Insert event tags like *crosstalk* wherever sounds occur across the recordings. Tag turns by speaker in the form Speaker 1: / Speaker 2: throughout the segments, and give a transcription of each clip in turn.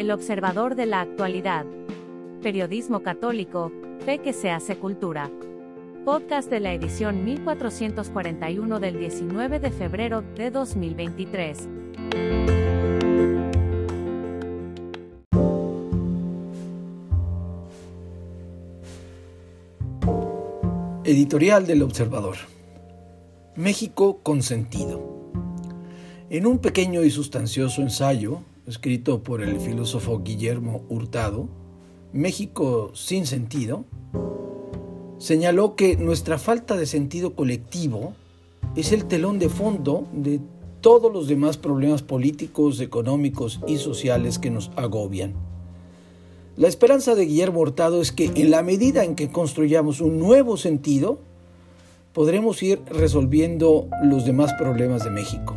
Speaker 1: El observador de la actualidad. Periodismo católico, fe que se hace cultura. Podcast de la edición 1441 del 19 de febrero de 2023.
Speaker 2: Editorial del Observador. México con sentido. En un pequeño y sustancioso ensayo, escrito por el filósofo Guillermo Hurtado, México sin sentido, señaló que nuestra falta de sentido colectivo es el telón de fondo de todos los demás problemas políticos, económicos y sociales que nos agobian. La esperanza de Guillermo Hurtado es que en la medida en que construyamos un nuevo sentido, podremos ir resolviendo los demás problemas de México.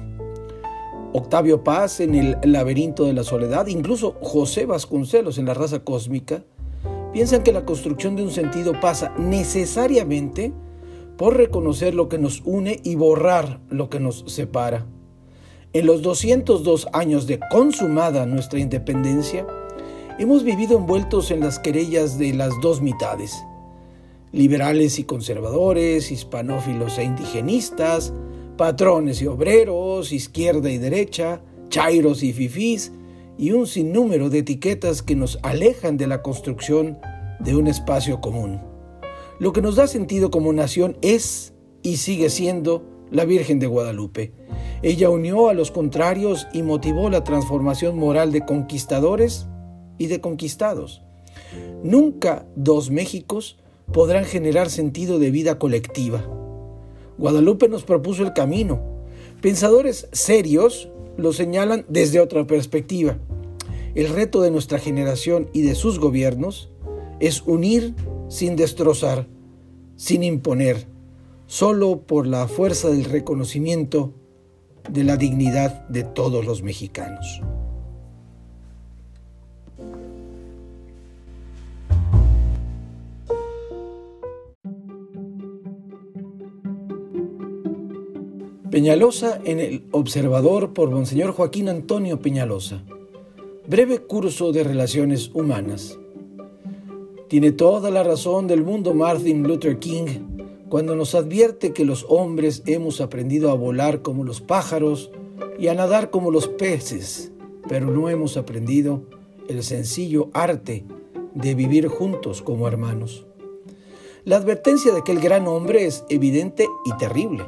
Speaker 2: Octavio Paz en El laberinto de la soledad, incluso José Vasconcelos en La raza cósmica, piensan que la construcción de un sentido pasa necesariamente por reconocer lo que nos une y borrar lo que nos separa. En los 202 años de consumada nuestra independencia, hemos vivido envueltos en las querellas de las dos mitades, liberales y conservadores, hispanófilos e indigenistas, patrones y obreros, izquierda y derecha, chairos y fifís, y un sinnúmero de etiquetas que nos alejan de la construcción de un espacio común. Lo que nos da sentido como nación es y sigue siendo la Virgen de Guadalupe. Ella unió a los contrarios y motivó la transformación moral de conquistadores y de conquistados. Nunca dos Méxicos podrán generar sentido de vida colectiva. Guadalupe nos propuso el camino. Pensadores serios lo señalan desde otra perspectiva. El reto de nuestra generación y de sus gobiernos es unir sin destrozar, sin imponer, solo por la fuerza del reconocimiento de la dignidad de todos los mexicanos. Peñalosa en el Observador por Monseñor Joaquín Antonio Peñalosa. Breve curso de relaciones humanas. Tiene toda la razón del mundo Martin Luther King cuando nos advierte que los hombres hemos aprendido a volar como los pájaros y a nadar como los peces, pero no hemos aprendido el sencillo arte de vivir juntos como hermanos. La advertencia de aquel gran hombre es evidente y terrible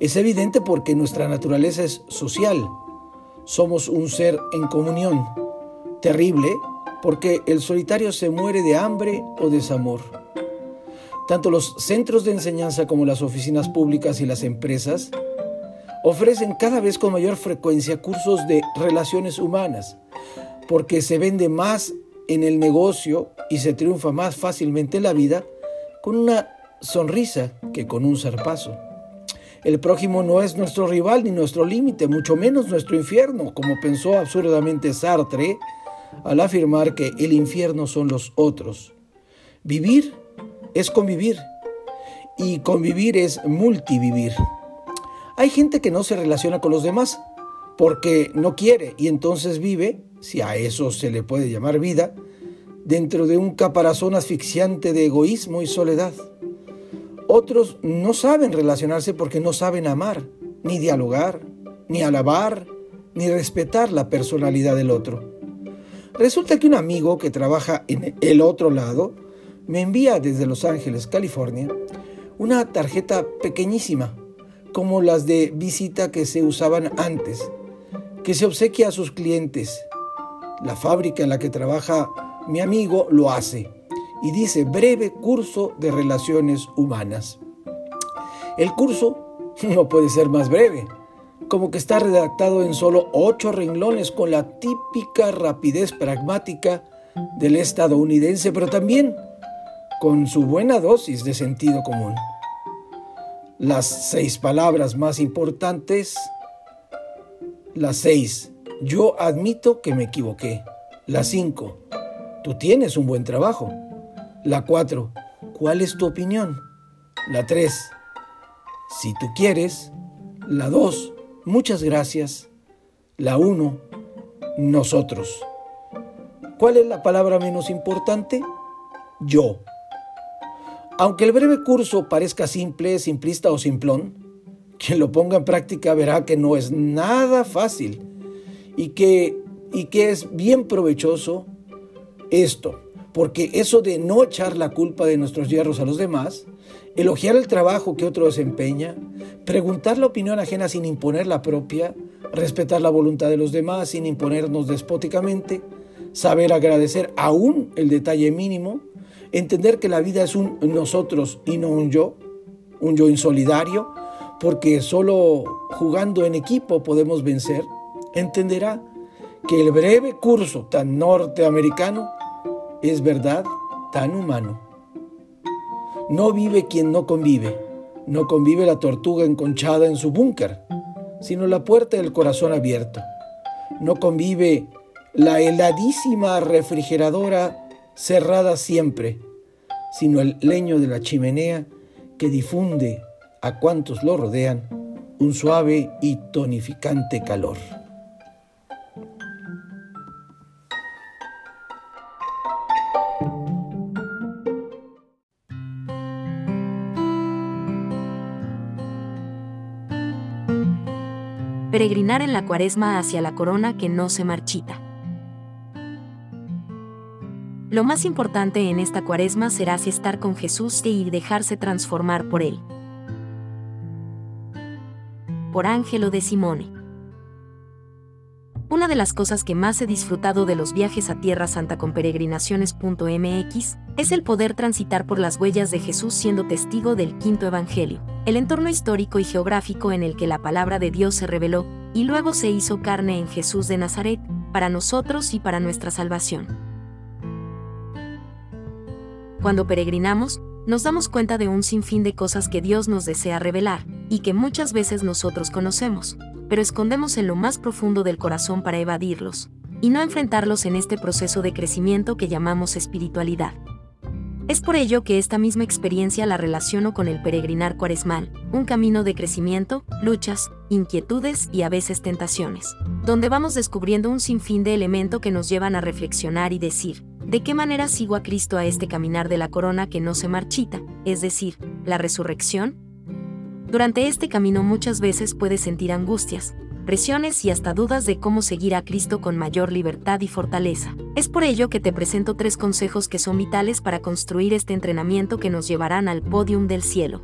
Speaker 2: es evidente porque nuestra naturaleza es social. Somos un ser en comunión. Terrible porque el solitario se muere de hambre o desamor. Tanto los centros de enseñanza como las oficinas públicas y las empresas ofrecen cada vez con mayor frecuencia cursos de relaciones humanas, porque se vende más en el negocio y se triunfa más fácilmente en la vida con una sonrisa que con un zarpazo. El prójimo no es nuestro rival ni nuestro límite, mucho menos nuestro infierno, como pensó absurdamente Sartre al afirmar que el infierno son los otros. Vivir es convivir y convivir es multivivir. Hay gente que no se relaciona con los demás porque no quiere y entonces vive, si a eso se le puede llamar vida, dentro de un caparazón asfixiante de egoísmo y soledad. Otros no saben relacionarse porque no saben amar, ni dialogar, ni alabar, ni respetar la personalidad del otro. Resulta que un amigo que trabaja en el otro lado me envía desde Los Ángeles, California, una tarjeta pequeñísima, como las de visita que se usaban antes, que se obsequia a sus clientes. La fábrica en la que trabaja mi amigo lo hace y dice breve curso de relaciones humanas. El curso *laughs* no puede ser más breve, como que está redactado en solo ocho renglones con la típica rapidez pragmática del estadounidense, pero también con su buena dosis de sentido común. Las seis palabras más importantes, las seis, yo admito que me equivoqué. Las cinco, tú tienes un buen trabajo. La 4. ¿Cuál es tu opinión? La 3. Si tú quieres. La 2. Muchas gracias. La 1. Nosotros. ¿Cuál es la palabra menos importante? Yo. Aunque el breve curso parezca simple, simplista o simplón, quien lo ponga en práctica verá que no es nada fácil y que, y que es bien provechoso esto, porque eso de no echar la culpa de nuestros hierros a los demás, elogiar el trabajo que otro desempeña, preguntar la opinión ajena sin imponer la propia, respetar la voluntad de los demás sin imponernos despóticamente, saber agradecer aún el detalle mínimo, entender que la vida es un nosotros y no un yo, un yo insolidario, porque solo jugando en equipo podemos vencer, entenderá que el breve curso tan norteamericano es verdad tan humano. No vive quien no convive, no convive la tortuga enconchada en su búnker, sino la puerta del corazón abierto. No convive la heladísima refrigeradora cerrada siempre, sino el leño de la chimenea que difunde a cuantos lo rodean un suave y tonificante calor.
Speaker 1: Peregrinar en la cuaresma hacia la corona que no se marchita. Lo más importante en esta cuaresma será estar con Jesús y dejarse transformar por Él. Por Ángelo de Simone. Una de las cosas que más he disfrutado de los viajes a Tierra Santa con peregrinaciones.mx es el poder transitar por las huellas de Jesús siendo testigo del quinto Evangelio, el entorno histórico y geográfico en el que la palabra de Dios se reveló y luego se hizo carne en Jesús de Nazaret, para nosotros y para nuestra salvación. Cuando peregrinamos, nos damos cuenta de un sinfín de cosas que Dios nos desea revelar, y que muchas veces nosotros conocemos, pero escondemos en lo más profundo del corazón para evadirlos, y no enfrentarlos en este proceso de crecimiento que llamamos espiritualidad. Es por ello que esta misma experiencia la relaciono con el peregrinar cuaresmal, un camino de crecimiento, luchas, inquietudes y a veces tentaciones, donde vamos descubriendo un sinfín de elementos que nos llevan a reflexionar y decir, ¿De qué manera sigo a Cristo a este caminar de la corona que no se marchita, es decir, la resurrección? Durante este camino muchas veces puedes sentir angustias, presiones y hasta dudas de cómo seguir a Cristo con mayor libertad y fortaleza. Es por ello que te presento tres consejos que son vitales para construir este entrenamiento que nos llevarán al podium del cielo.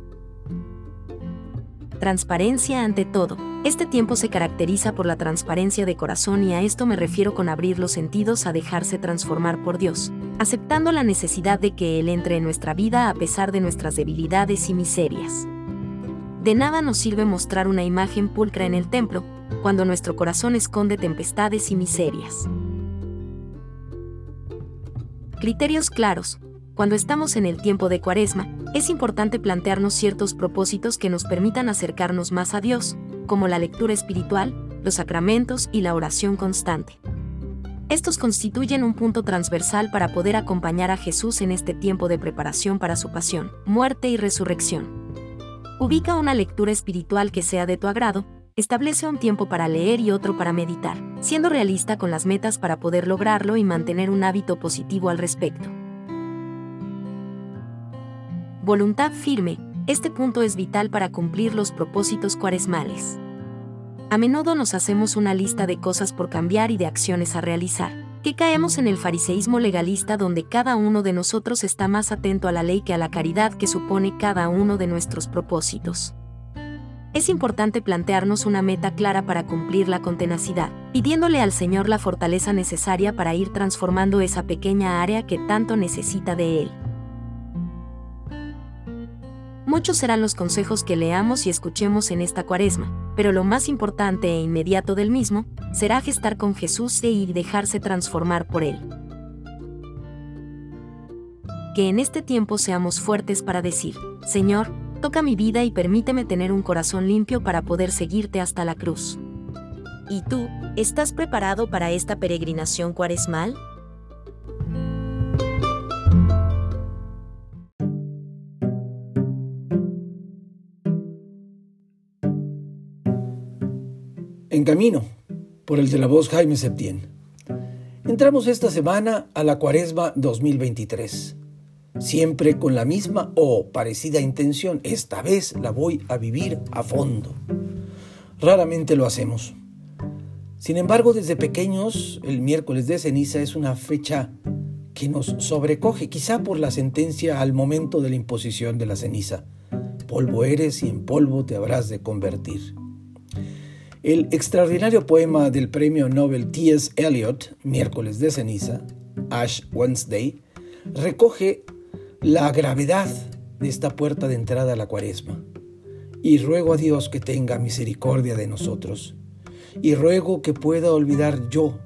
Speaker 1: Transparencia ante todo. Este tiempo se caracteriza por la transparencia de corazón y a esto me refiero con abrir los sentidos a dejarse transformar por Dios, aceptando la necesidad de que Él entre en nuestra vida a pesar de nuestras debilidades y miserias. De nada nos sirve mostrar una imagen pulcra en el templo, cuando nuestro corazón esconde tempestades y miserias. Criterios claros. Cuando estamos en el tiempo de Cuaresma, es importante plantearnos ciertos propósitos que nos permitan acercarnos más a Dios, como la lectura espiritual, los sacramentos y la oración constante. Estos constituyen un punto transversal para poder acompañar a Jesús en este tiempo de preparación para su pasión, muerte y resurrección. Ubica una lectura espiritual que sea de tu agrado, establece un tiempo para leer y otro para meditar, siendo realista con las metas para poder lograrlo y mantener un hábito positivo al respecto. Voluntad firme, este punto es vital para cumplir los propósitos cuaresmales. A menudo nos hacemos una lista de cosas por cambiar y de acciones a realizar, que caemos en el fariseísmo legalista donde cada uno de nosotros está más atento a la ley que a la caridad que supone cada uno de nuestros propósitos. Es importante plantearnos una meta clara para cumplirla con tenacidad, pidiéndole al Señor la fortaleza necesaria para ir transformando esa pequeña área que tanto necesita de Él. Muchos serán los consejos que leamos y escuchemos en esta cuaresma, pero lo más importante e inmediato del mismo será gestar con Jesús e y dejarse transformar por Él. Que en este tiempo seamos fuertes para decir, Señor, toca mi vida y permíteme tener un corazón limpio para poder seguirte hasta la cruz. ¿Y tú, estás preparado para esta peregrinación cuaresmal?
Speaker 2: En camino, por el de la voz Jaime Septién. Entramos esta semana a la Cuaresma 2023, siempre con la misma o parecida intención. Esta vez la voy a vivir a fondo. Raramente lo hacemos. Sin embargo, desde pequeños, el miércoles de ceniza es una fecha que nos sobrecoge, quizá por la sentencia al momento de la imposición de la ceniza. Polvo eres y en polvo te habrás de convertir. El extraordinario poema del premio Nobel T.S. Eliot, Miércoles de Ceniza, Ash Wednesday, recoge la gravedad de esta puerta de entrada a la cuaresma. Y ruego a Dios que tenga misericordia de nosotros. Y ruego que pueda olvidar yo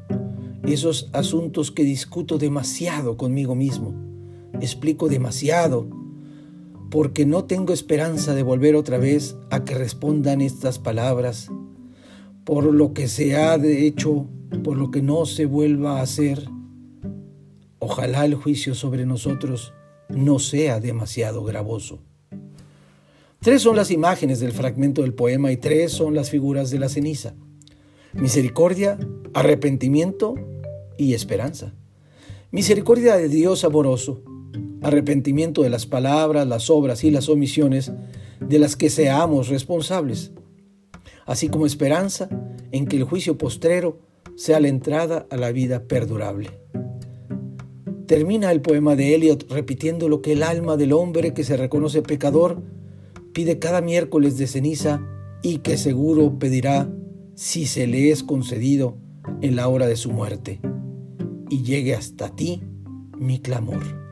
Speaker 2: esos asuntos que discuto demasiado conmigo mismo. Explico demasiado porque no tengo esperanza de volver otra vez a que respondan estas palabras por lo que se ha de hecho, por lo que no se vuelva a hacer. Ojalá el juicio sobre nosotros no sea demasiado gravoso. Tres son las imágenes del fragmento del poema y tres son las figuras de la ceniza. Misericordia, arrepentimiento y esperanza. Misericordia de Dios amoroso, arrepentimiento de las palabras, las obras y las omisiones de las que seamos responsables así como esperanza en que el juicio postrero sea la entrada a la vida perdurable. Termina el poema de Eliot repitiendo lo que el alma del hombre que se reconoce pecador pide cada miércoles de ceniza y que seguro pedirá si se le es concedido en la hora de su muerte, y llegue hasta ti mi clamor.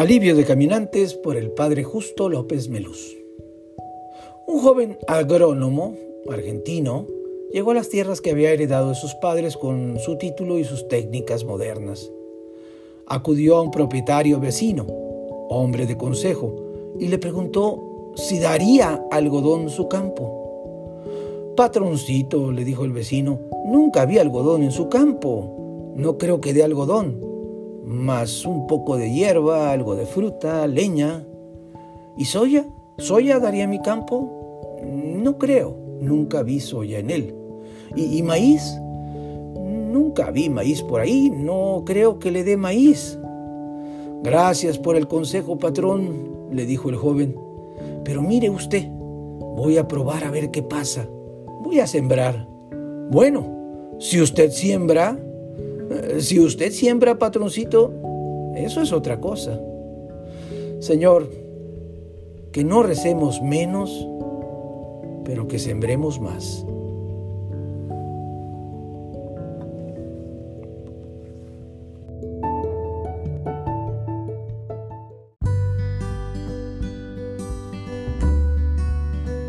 Speaker 2: Alivio de caminantes por el padre Justo López Melús. Un joven agrónomo argentino llegó a las tierras que había heredado de sus padres con su título y sus técnicas modernas. Acudió a un propietario vecino, hombre de consejo, y le preguntó si daría algodón su campo. Patroncito, le dijo el vecino, nunca vi algodón en su campo. No creo que dé algodón más un poco de hierba, algo de fruta, leña. ¿Y soya? ¿Soya daría mi campo? No creo, nunca vi soya en él. ¿Y, maíz? Nunca vi maíz por ahí, no creo que le dé maíz. Gracias por el consejo, patrón, le dijo el joven. Pero mire usted, voy a probar a ver qué pasa. Voy a sembrar. Bueno, si usted siembra, si usted siembra, patroncito, eso es otra cosa. Señor, que no recemos menos, pero que sembremos más.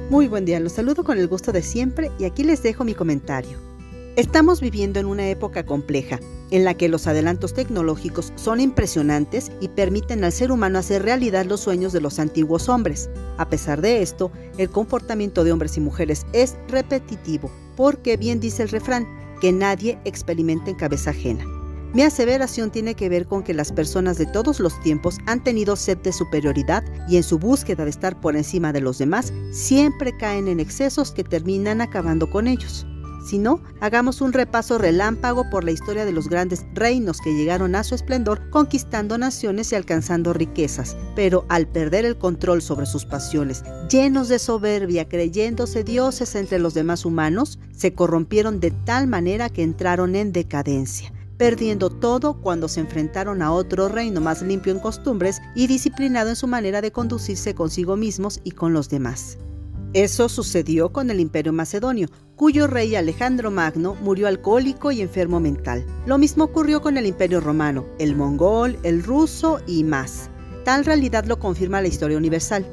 Speaker 3: Muy buen día, los saludo con el gusto de siempre y aquí les dejo mi comentario. Estamos viviendo en una época compleja, en la que los adelantos tecnológicos son impresionantes y permiten al ser humano hacer realidad los sueños de los antiguos hombres. A pesar de esto, el comportamiento de hombres y mujeres es repetitivo, porque bien dice el refrán, que nadie experimente en cabeza ajena. Mi aseveración tiene que ver con que las personas de todos los tiempos han tenido sed de superioridad y en su búsqueda de estar por encima de los demás siempre caen en excesos que terminan acabando con ellos. Si no, hagamos un repaso relámpago por la historia de los grandes reinos que llegaron a su esplendor conquistando naciones y alcanzando riquezas, pero al perder el control sobre sus pasiones, llenos de soberbia, creyéndose dioses entre los demás humanos, se corrompieron de tal manera que entraron en decadencia perdiendo todo cuando se enfrentaron a otro reino más limpio en costumbres y disciplinado en su manera de conducirse consigo mismos y con los demás. Eso sucedió con el Imperio Macedonio, cuyo rey Alejandro Magno murió alcohólico y enfermo mental. Lo mismo ocurrió con el Imperio Romano, el mongol, el ruso y más. Tal realidad lo confirma la historia universal.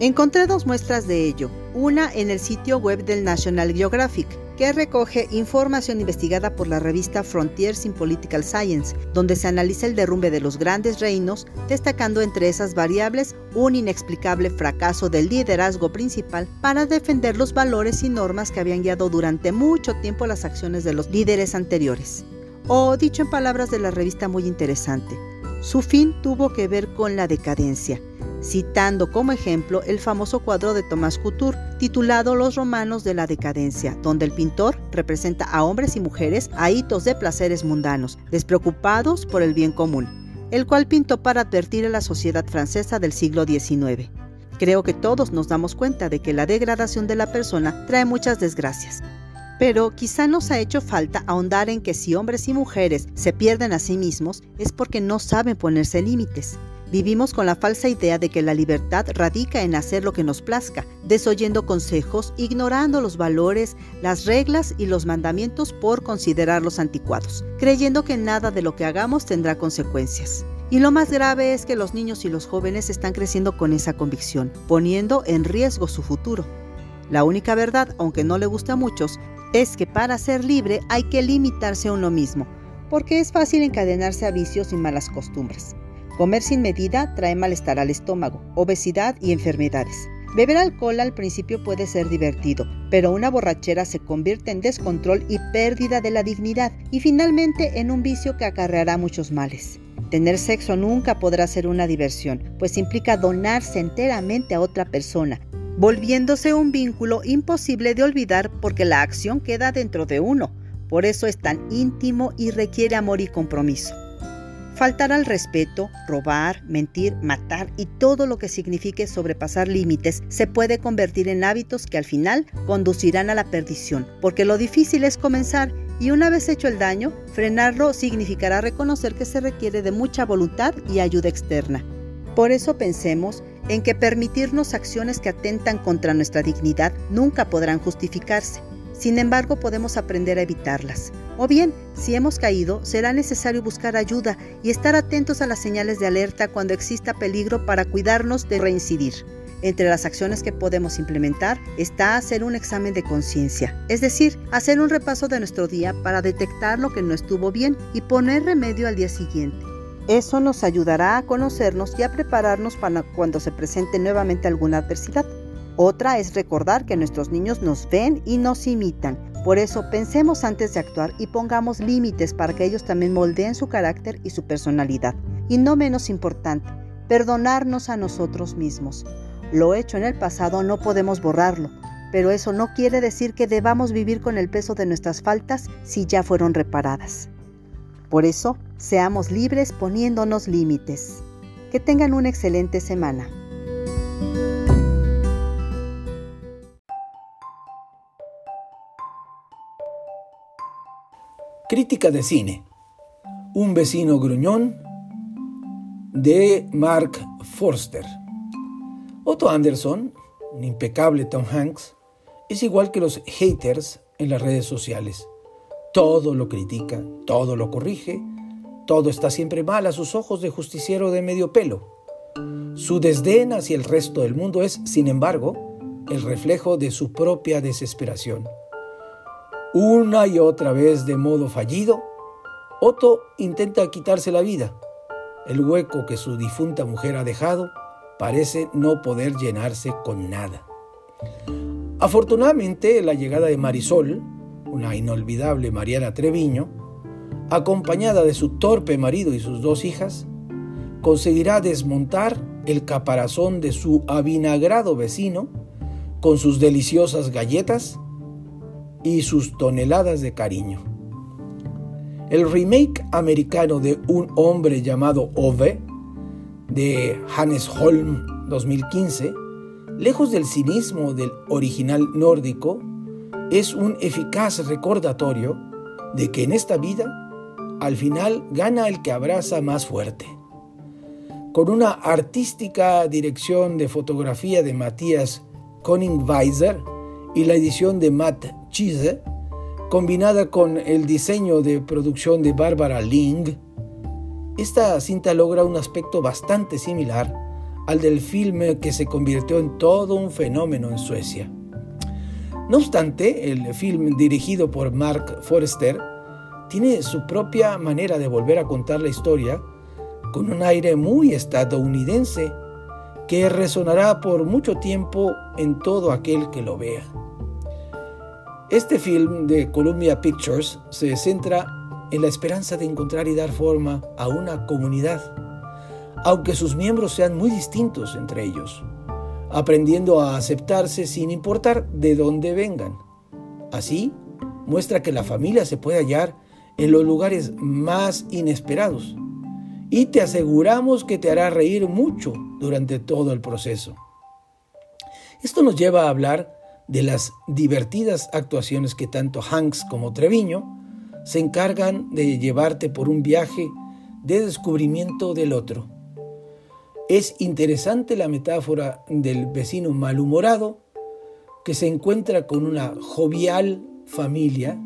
Speaker 3: Encontré dos muestras de ello, una en el sitio web del National Geographic, que recoge información investigada por la revista Frontiers in Political Science, donde se analiza el derrumbe de los grandes reinos, destacando entre esas variables un inexplicable fracaso del liderazgo principal para defender los valores y normas que habían guiado durante mucho tiempo las acciones de los líderes anteriores. O dicho en palabras de la revista muy interesante, Su fin tuvo que ver con la decadencia, citando como ejemplo el famoso cuadro de Tomás Couture titulado Los romanos de la decadencia, donde el pintor representa a hombres y mujeres a hitos de placeres mundanos, despreocupados por el bien común, el cual pintó para advertir a la sociedad francesa del siglo XIX. Creo que todos nos damos cuenta de que la degradación de la persona trae muchas desgracias. Pero quizá nos ha hecho falta ahondar en que si hombres y mujeres se pierden a sí mismos es porque no saben ponerse límites. Vivimos con la falsa idea de que la libertad radica en hacer lo que nos plazca, desoyendo consejos, ignorando los valores, las reglas y los mandamientos por considerarlos anticuados, creyendo que nada de lo que hagamos tendrá consecuencias. Y lo más grave es que los niños y los jóvenes están creciendo con esa convicción, poniendo en riesgo su futuro. La única verdad, aunque no le guste a muchos, es que para ser libre hay que limitarse a uno mismo, porque es fácil encadenarse a vicios y malas costumbres. Comer sin medida trae malestar al estómago, obesidad y enfermedades. Beber alcohol al principio puede ser divertido, pero una borrachera se convierte en descontrol y pérdida de la dignidad y finalmente en un vicio que acarreará muchos males. Tener sexo nunca podrá ser una diversión, pues implica donarse enteramente a otra persona, volviéndose un vínculo imposible de olvidar porque la acción queda dentro de uno. Por eso es tan íntimo y requiere amor y compromiso. Faltar al respeto, robar, mentir, matar y todo lo que signifique sobrepasar límites se puede convertir en hábitos que al final conducirán a la perdición, porque lo difícil es comenzar y una vez hecho el daño, frenarlo significará reconocer que se requiere de mucha voluntad y ayuda externa. Por eso pensemos en que permitirnos acciones que atentan contra nuestra dignidad nunca podrán justificarse. Sin embargo, podemos aprender a evitarlas. O bien, si hemos caído, será necesario buscar ayuda y estar atentos a las señales de alerta cuando exista peligro para cuidarnos de reincidir. Entre las acciones que podemos implementar está hacer un examen de conciencia, es decir, hacer un repaso de nuestro día para detectar lo que no estuvo bien y poner remedio al día siguiente. Eso nos ayudará a conocernos y a prepararnos para cuando se presente nuevamente alguna adversidad. Otra es recordar que nuestros niños nos ven y nos imitan. Por eso pensemos antes de actuar y pongamos límites para que ellos también moldeen su carácter y su personalidad. Y no menos importante, perdonarnos a nosotros mismos. Lo hecho en el pasado no podemos borrarlo, pero eso no quiere decir que debamos vivir con el peso de nuestras faltas si ya fueron reparadas. Por eso, seamos libres poniéndonos límites. Que tengan una excelente semana.
Speaker 2: Crítica de cine. Un vecino gruñón de Mark Forster. Otto Anderson, un impecable Tom Hanks, es igual que los haters en las redes sociales. Todo lo critica, todo lo corrige, todo está siempre mal a sus ojos de justiciero de medio pelo. Su desdén hacia el resto del mundo es, sin embargo, el reflejo de su propia desesperación. Una y otra vez de modo fallido, Otto intenta quitarse la vida. El hueco que su difunta mujer ha dejado parece no poder llenarse con nada. Afortunadamente, la llegada de Marisol, una inolvidable Mariana Treviño, acompañada de su torpe marido y sus dos hijas, conseguirá desmontar el caparazón de su avinagrado vecino con sus deliciosas galletas y sus toneladas de cariño. El remake americano de Un hombre llamado Ove de Hannes Holm 2015, lejos del cinismo del original nórdico, es un eficaz recordatorio de que en esta vida al final gana el que abraza más fuerte. Con una artística dirección de fotografía de Matías Koningweiser y la edición de Matt Chise, combinada con el diseño de producción de Barbara Ling, esta cinta logra un aspecto bastante similar al del filme que se convirtió en todo un fenómeno en Suecia. No obstante, el film dirigido por Mark Forrester tiene su propia manera de volver a contar la historia con un aire muy estadounidense que resonará por mucho tiempo en todo aquel que lo vea. Este film de Columbia Pictures se centra en la esperanza de encontrar y dar forma a una comunidad aunque sus miembros sean muy distintos entre ellos, aprendiendo a aceptarse sin importar de dónde vengan. Así, muestra que la familia se puede hallar en los lugares más inesperados y te aseguramos que te hará reír mucho durante todo el proceso. Esto nos lleva a hablar de las divertidas actuaciones que tanto Hanks como Treviño se encargan de llevarte por un viaje de descubrimiento del otro. Es interesante la metáfora del vecino malhumorado que se encuentra con una jovial familia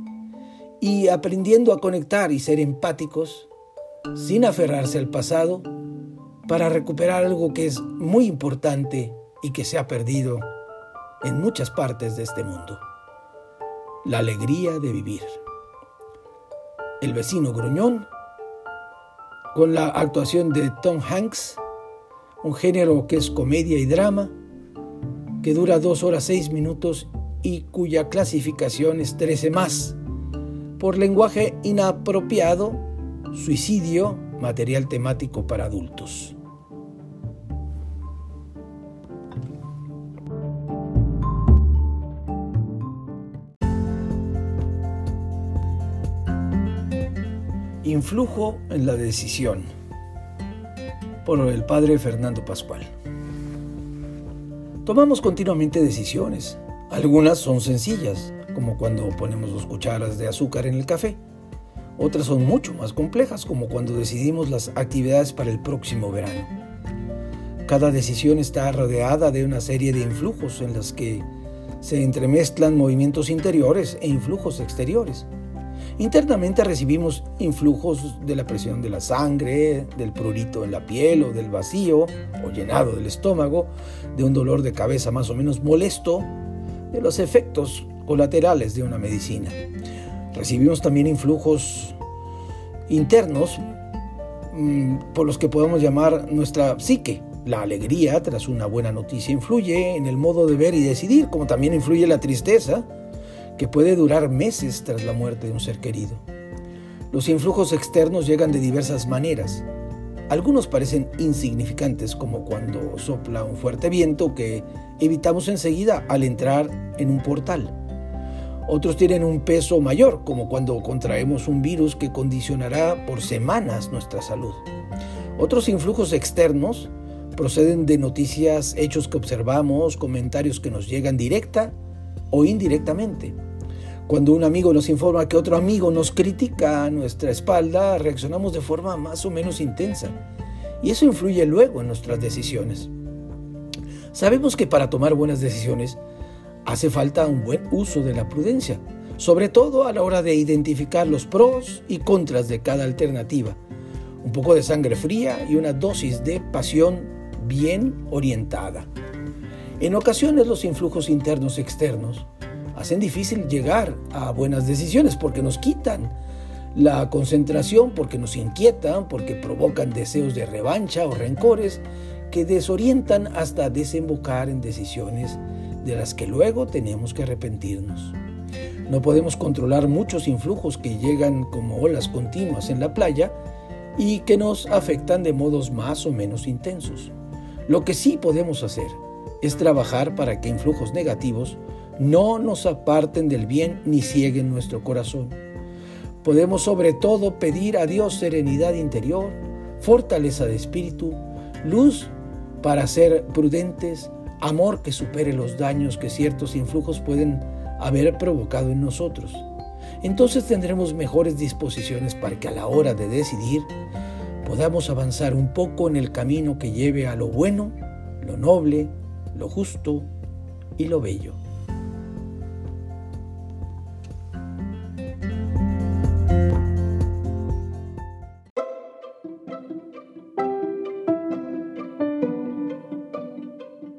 Speaker 2: y aprendiendo a conectar y ser empáticos sin aferrarse al pasado para recuperar algo que es muy importante y que se ha perdido en muchas partes de este mundo. La alegría de vivir. El vecino gruñón, con la actuación de Tom Hanks, un género que es comedia y drama, que dura dos horas seis minutos y cuya clasificación es 13 más, por lenguaje inapropiado, suicidio, material temático para adultos. Influjo en la decisión por el padre Fernando Pascual. Tomamos continuamente decisiones. Algunas son sencillas, como cuando ponemos dos cucharas de azúcar en el café. Otras son mucho más complejas, como cuando decidimos las actividades para el próximo verano. Cada decisión está rodeada de una serie de influjos en las que se entremezclan movimientos interiores e influjos exteriores. Internamente recibimos influjos de la presión de la sangre, del prurito en la piel o del vacío o llenado del estómago, de un dolor de cabeza más o menos molesto, de los efectos colaterales de una medicina. Recibimos también influjos internos mm, por los que podemos llamar nuestra psique. La alegría tras una buena noticia influye en el modo de ver y decidir, como también influye la tristeza que puede durar meses tras la muerte de un ser querido. Los influjos externos llegan de diversas maneras. Algunos parecen insignificantes, como cuando sopla un fuerte viento que evitamos enseguida al entrar en un portal. Otros tienen un peso mayor, como cuando contraemos un virus que condicionará por semanas nuestra salud. Otros influjos externos proceden de noticias, hechos que observamos, comentarios que nos llegan directa o indirectamente. Cuando un amigo nos informa que otro amigo nos critica a nuestra espalda, reaccionamos de forma más o menos intensa. Y eso influye luego en nuestras decisiones. Sabemos que para tomar buenas decisiones hace falta un buen uso de la prudencia, sobre todo a la hora de identificar los pros y contras de cada alternativa. Un poco de sangre fría y una dosis de pasión bien orientada. En ocasiones los influjos internos y externos hacen difícil llegar a buenas decisiones porque nos quitan la concentración, porque nos inquietan, porque provocan deseos de revancha o rencores que desorientan hasta desembocar en decisiones de las que luego tenemos que arrepentirnos. No podemos controlar muchos influjos que llegan como olas continuas en la playa y que nos afectan de modos más o menos intensos. Lo que sí podemos hacer es trabajar para que influjos negativos no nos aparten del bien ni cieguen nuestro corazón. Podemos sobre todo pedir a Dios serenidad interior, fortaleza de espíritu, luz para ser prudentes, amor que supere los daños que ciertos influjos pueden haber provocado en nosotros. Entonces tendremos mejores disposiciones para que a la hora de decidir podamos avanzar un poco en el camino que lleve a lo bueno, lo noble, lo justo y lo bello.